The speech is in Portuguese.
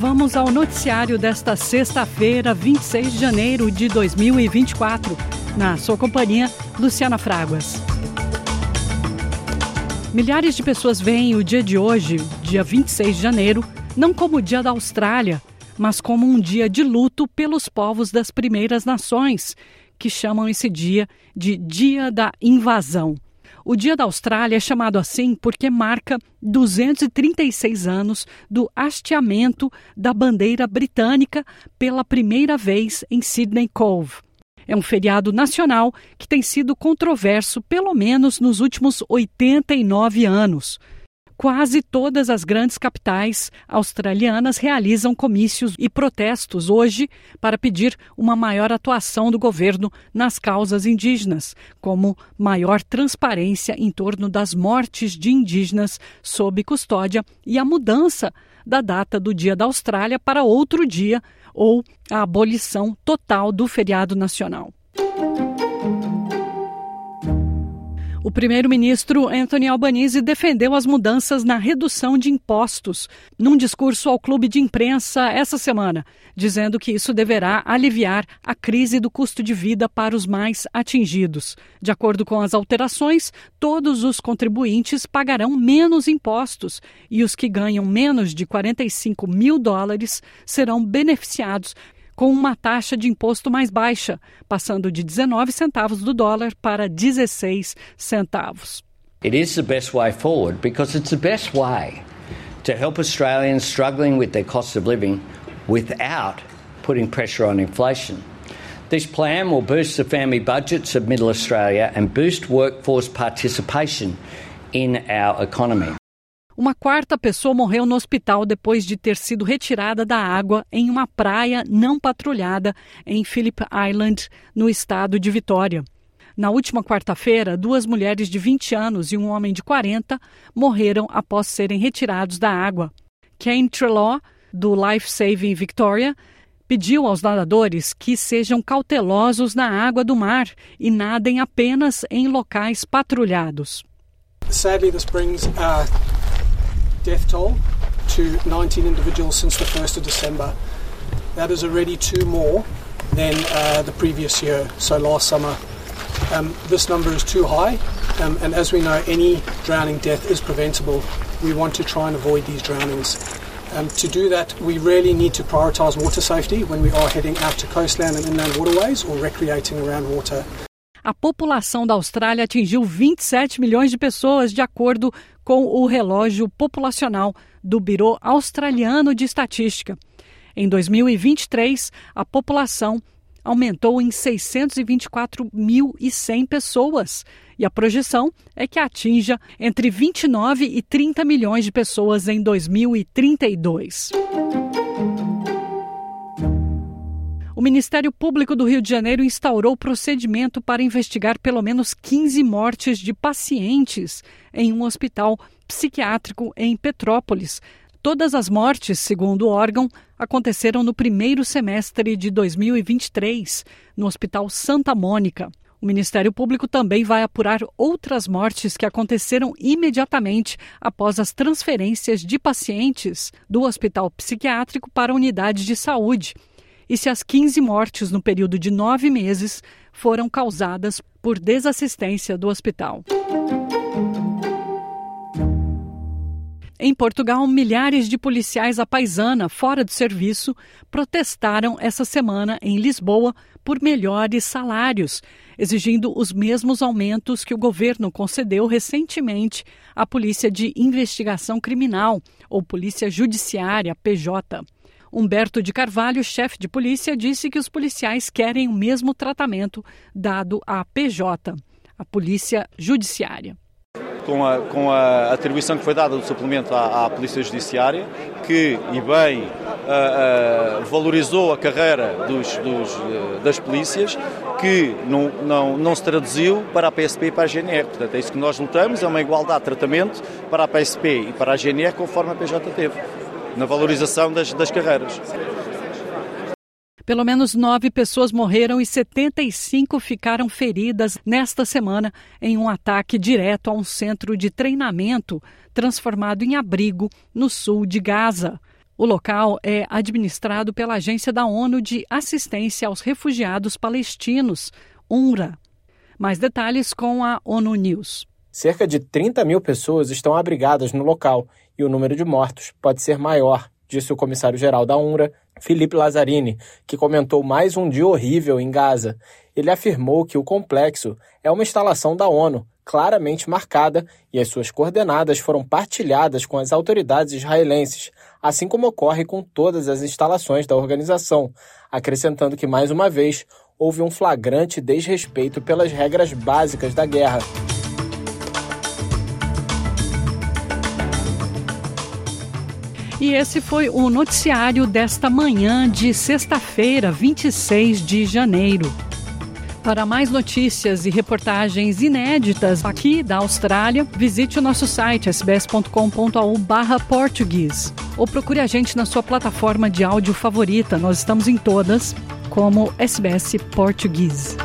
Vamos ao noticiário desta sexta-feira, 26 de janeiro de 2024. Na sua companhia, Luciana Fraguas. Milhares de pessoas veem o dia de hoje, dia 26 de janeiro, não como o dia da Austrália, mas como um dia de luto pelos povos das primeiras nações, que chamam esse dia de Dia da Invasão. O Dia da Austrália é chamado assim porque marca 236 anos do hasteamento da bandeira britânica pela primeira vez em Sydney Cove. É um feriado nacional que tem sido controverso pelo menos nos últimos 89 anos. Quase todas as grandes capitais australianas realizam comícios e protestos hoje para pedir uma maior atuação do governo nas causas indígenas, como maior transparência em torno das mortes de indígenas sob custódia e a mudança da data do Dia da Austrália para outro dia ou a abolição total do feriado nacional. O primeiro-ministro Anthony Albanese defendeu as mudanças na redução de impostos num discurso ao clube de imprensa essa semana, dizendo que isso deverá aliviar a crise do custo de vida para os mais atingidos. De acordo com as alterações, todos os contribuintes pagarão menos impostos e os que ganham menos de 45 mil dólares serão beneficiados com uma taxa de imposto mais baixa, passando de 19 centavos do dólar para 16 centavos. It is the best way forward because it's the best way to help Australians struggling with their cost of living without putting pressure on inflation. This plan will boost the family budgets of Middle Australia and boost workforce participation in our economy. Uma quarta pessoa morreu no hospital depois de ter sido retirada da água em uma praia não patrulhada em Phillip Island, no estado de Vitória. Na última quarta-feira, duas mulheres de 20 anos e um homem de 40 morreram após serem retirados da água. Kane Trelaw, do Life Saving Victoria, pediu aos nadadores que sejam cautelosos na água do mar e nadem apenas em locais patrulhados. Sadly, this brings uh, death toll to 19 individuals since the 1st of December. That is already two more than uh, the previous year, so last summer. Um, this number is too high, um, and as we know, any drowning death is preventable. We want to try and avoid these drownings. Um, to do that, we really need to prioritise water safety when we are heading out to coastland and inland waterways or recreating around water. A população da Austrália atingiu 27 milhões de pessoas, de acordo com o relógio populacional do Biro Australiano de Estatística. Em 2023, a população aumentou em 624.100 pessoas e a projeção é que atinja entre 29 e 30 milhões de pessoas em 2032. O Ministério Público do Rio de Janeiro instaurou procedimento para investigar pelo menos 15 mortes de pacientes em um hospital psiquiátrico em Petrópolis. Todas as mortes, segundo o órgão, aconteceram no primeiro semestre de 2023, no Hospital Santa Mônica. O Ministério Público também vai apurar outras mortes que aconteceram imediatamente após as transferências de pacientes do hospital psiquiátrico para a unidade de saúde e se as 15 mortes no período de nove meses foram causadas por desassistência do hospital. Em Portugal, milhares de policiais à paisana fora do serviço protestaram essa semana em Lisboa por melhores salários, exigindo os mesmos aumentos que o governo concedeu recentemente à Polícia de Investigação Criminal, ou Polícia Judiciária, PJ. Humberto de Carvalho, chefe de polícia, disse que os policiais querem o mesmo tratamento dado à PJ, a Polícia Judiciária. Com a, com a atribuição que foi dada do suplemento à, à Polícia Judiciária, que, e bem, uh, uh, valorizou a carreira dos, dos, uh, das polícias, que não, não, não se traduziu para a PSP e para a GNR. Portanto, é isso que nós lutamos, é uma igualdade de tratamento para a PSP e para a GNR, conforme a PJ teve na valorização das, das carreiras. Pelo menos nove pessoas morreram e 75 ficaram feridas nesta semana em um ataque direto a um centro de treinamento transformado em abrigo no sul de Gaza. O local é administrado pela Agência da ONU de Assistência aos Refugiados Palestinos, UNRWA. Mais detalhes com a ONU News. Cerca de 30 mil pessoas estão abrigadas no local e o número de mortos pode ser maior, disse o comissário-geral da UNRWA, Felipe Lazzarini, que comentou mais um dia horrível em Gaza. Ele afirmou que o complexo é uma instalação da ONU, claramente marcada, e as suas coordenadas foram partilhadas com as autoridades israelenses, assim como ocorre com todas as instalações da organização, acrescentando que, mais uma vez, houve um flagrante desrespeito pelas regras básicas da guerra. E esse foi o noticiário desta manhã de sexta-feira, 26 de janeiro. Para mais notícias e reportagens inéditas aqui da Austrália, visite o nosso site sbs.com.au português ou procure a gente na sua plataforma de áudio favorita. Nós estamos em todas como SBS Português.